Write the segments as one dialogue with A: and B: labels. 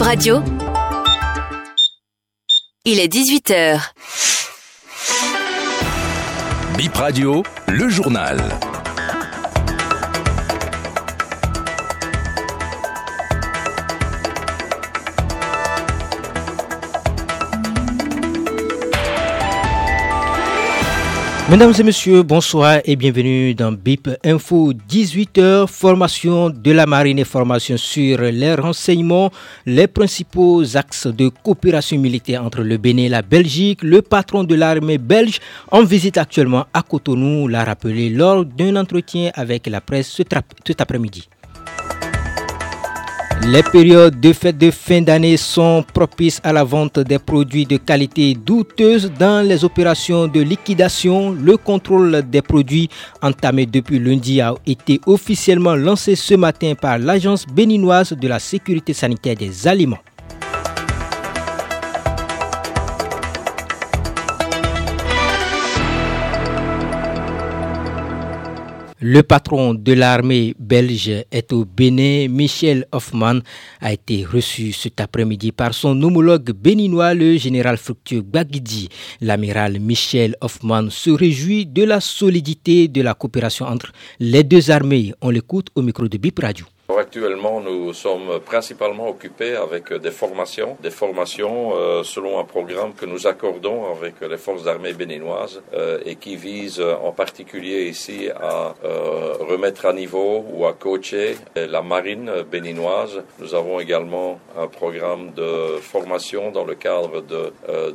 A: Bip Radio. Il est 18h.
B: Bip Radio, le journal.
C: Mesdames et messieurs, bonsoir et bienvenue dans BIP Info 18h, formation de la marine et formation sur les renseignements, les principaux axes de coopération militaire entre le Bénin et la Belgique. Le patron de l'armée belge en visite actuellement à Cotonou l'a rappelé lors d'un entretien avec la presse cet après-midi. Les périodes de fête de fin d'année sont propices à la vente des produits de qualité douteuse dans les opérations de liquidation. Le contrôle des produits entamé depuis lundi a été officiellement lancé ce matin par l'Agence béninoise de la sécurité sanitaire des aliments. Le patron de l'armée belge est au Bénin. Michel Hoffman a été reçu cet après-midi par son homologue béninois, le général Fructueux Bagidi. L'amiral Michel Hoffman se réjouit de la solidité de la coopération entre les deux armées. On l'écoute au micro de Bip Radio.
D: Actuellement, nous sommes principalement occupés avec des formations, des formations euh, selon un programme que nous accordons avec les forces armées béninoises euh, et qui vise en particulier ici à euh, remettre à niveau ou à coacher la marine béninoise. Nous avons également un programme de formation dans le cadre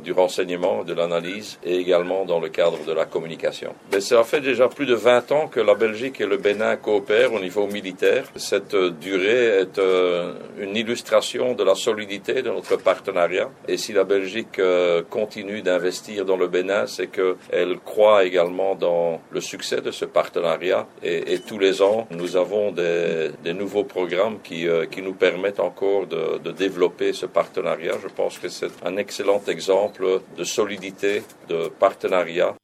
D: du renseignement, de l'analyse et également dans le cadre de la communication. Mais ça fait déjà plus de 20 ans que la Belgique et le Bénin coopèrent au niveau militaire. Cette durée est euh, une illustration de la solidité de notre partenariat. Et si la Belgique euh, continue d'investir dans le Bénin, c'est qu'elle croit également dans le succès de ce partenariat. Et, tous les ans, nous avons des, nouveaux programmes qui, euh, qui nous permettent encore de, de développer ce partenariat. Je pense que c'est un excellent exemple de solidité, de partenariat.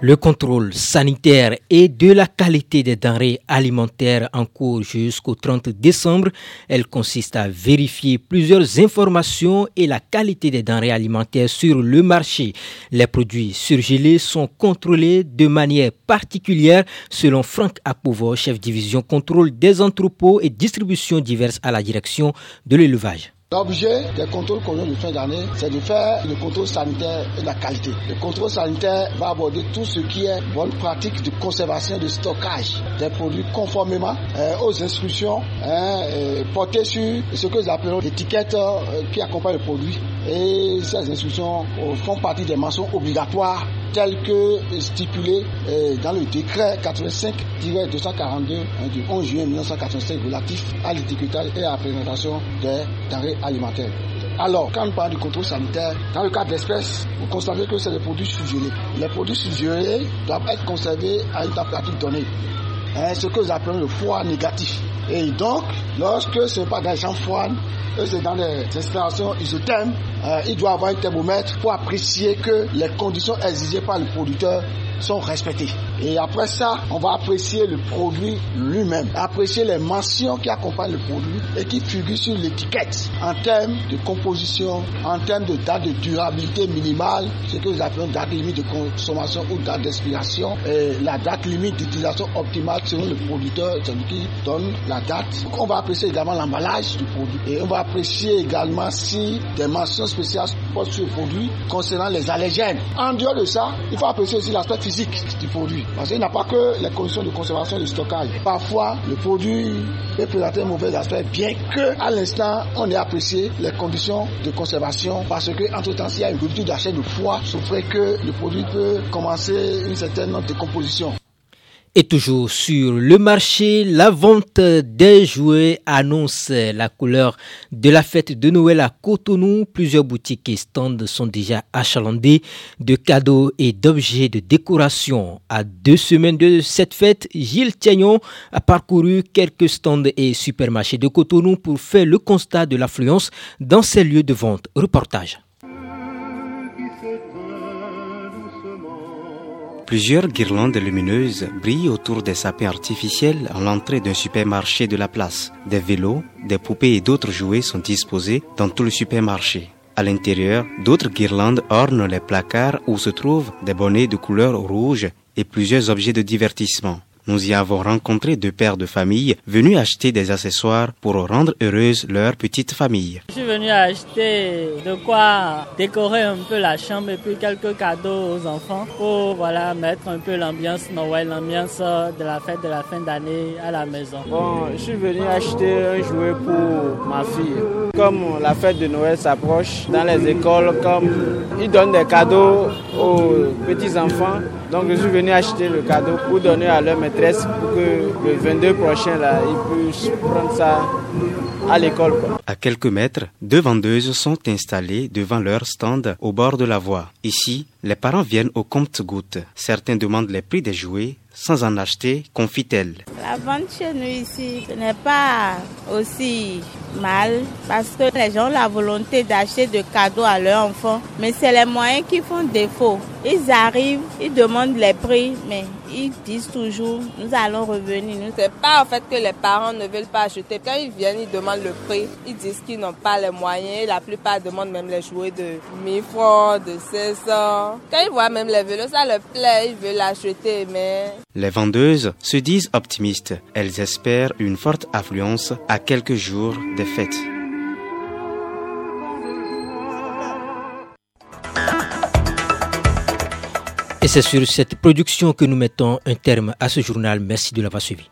C: Le contrôle sanitaire et de la qualité des denrées alimentaires en cours jusqu'au 30 décembre. Elle consiste à vérifier plusieurs informations et la qualité des denrées alimentaires sur le marché. Les produits surgelés sont contrôlés de manière particulière selon Franck Apovo, chef division contrôle des entrepôts et distributions diverses à la direction de l'élevage.
E: L'objet des contrôles qu'on a de fin d'année, c'est de faire le contrôle sanitaire et de la qualité. Le contrôle sanitaire va aborder tout ce qui est bonne pratique de conservation et de stockage des produits conformément euh, aux instructions hein, portées sur ce que nous appelons l'étiquette euh, qui accompagne le produit. Et ces instructions euh, font partie des mentions obligatoires telles que stipulées dans le décret 85-242 du 11 juillet 1985 relatif à l'étiquetage et à la présentation des denrées alimentaire. Alors, quand on parle du contrôle sanitaire, dans le cas d'espèces, vous constatez que c'est des produits surgelés. Les produits surgelés doivent être conservés à une température donnée. Hein, ce que nous appelons le froid négatif. Et donc, lorsque ce n'est pas dans les champs froids, c'est dans les installations isothermes, euh, il doit avoir un thermomètre pour apprécier que les conditions exigées par le producteur sont respectées. Et après ça, on va apprécier le produit lui-même, apprécier les mentions qui accompagnent le produit et qui figurent sur l'étiquette en termes de composition, en termes de date de durabilité minimale, ce que nous appelons date limite de consommation ou date d'expiration, et la date limite d'utilisation optimale selon le producteur, celui qui donne la date. Donc on va apprécier également l'emballage du produit et on va apprécier également si des mentions spéciales portent sur le produit concernant les allergènes. En dehors de ça, il faut apprécier aussi l'aspect physique du produit. Parce qu'il n'a pas que les conditions de conservation et de stockage. Parfois, le produit peut présenter un mauvais aspect, bien que à l'instant, on ait apprécié les conditions de conservation. Parce que, entre temps, s'il y a une rupture d'achat de foie, ce ferait que le produit peut commencer une certaine décomposition.
C: Et toujours sur le marché, la vente des jouets annonce la couleur de la fête de Noël à Cotonou. Plusieurs boutiques et stands sont déjà achalandés de cadeaux et d'objets de décoration. À deux semaines de cette fête, Gilles Tiagnon a parcouru quelques stands et supermarchés de Cotonou pour faire le constat de l'affluence dans ces lieux de vente. Reportage.
A: Plusieurs guirlandes lumineuses brillent autour des sapins artificiels à l'entrée d'un supermarché de la place. Des vélos, des poupées et d'autres jouets sont disposés dans tout le supermarché. À l'intérieur, d'autres guirlandes ornent les placards où se trouvent des bonnets de couleur rouge et plusieurs objets de divertissement. Nous y avons rencontré deux pères de famille venus acheter des accessoires pour rendre heureuse leur petite famille.
F: Je suis venu acheter de quoi décorer un peu la chambre et puis quelques cadeaux aux enfants pour voilà mettre un peu l'ambiance Noël, l'ambiance de la fête de la fin d'année à la maison.
G: Bon, je suis venu acheter un jouet pour ma fille. Comme la fête de Noël s'approche dans les écoles, comme ils donnent des cadeaux aux petits enfants, donc je suis venu acheter le cadeau pour donner à leur maîtresse pour que le 22 prochain, là, ils puissent prendre ça à l'école.
A: À quelques mètres, deux vendeuses sont installées devant leur stand au bord de la voie. Ici, les parents viennent au compte-gouttes. Certains demandent les prix des jouets sans en acheter, confie-t-elle.
H: La vente chez nous ici, ce n'est pas aussi mal parce que les gens ont la volonté d'acheter des cadeaux à leurs enfants, mais c'est les moyens qui font défaut. Ils arrivent, ils demandent les prix, mais ils disent toujours nous allons revenir.
I: C'est pas en fait que les parents ne veulent pas acheter. Quand ils viennent, ils demandent le prix. Ils disent qu'ils n'ont pas les moyens. La plupart demandent même les jouets de 1000 francs, de 500. Quand ils voient même les vélos, ça leur plaît, ils veulent l'acheter, mais...
A: Les vendeuses se disent optimistes. Elles espèrent une forte affluence à quelques jours des fêtes.
C: Et c'est sur cette production que nous mettons un terme à ce journal. Merci de l'avoir suivi.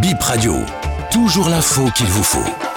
B: Bip Radio, toujours l'info qu'il vous faut.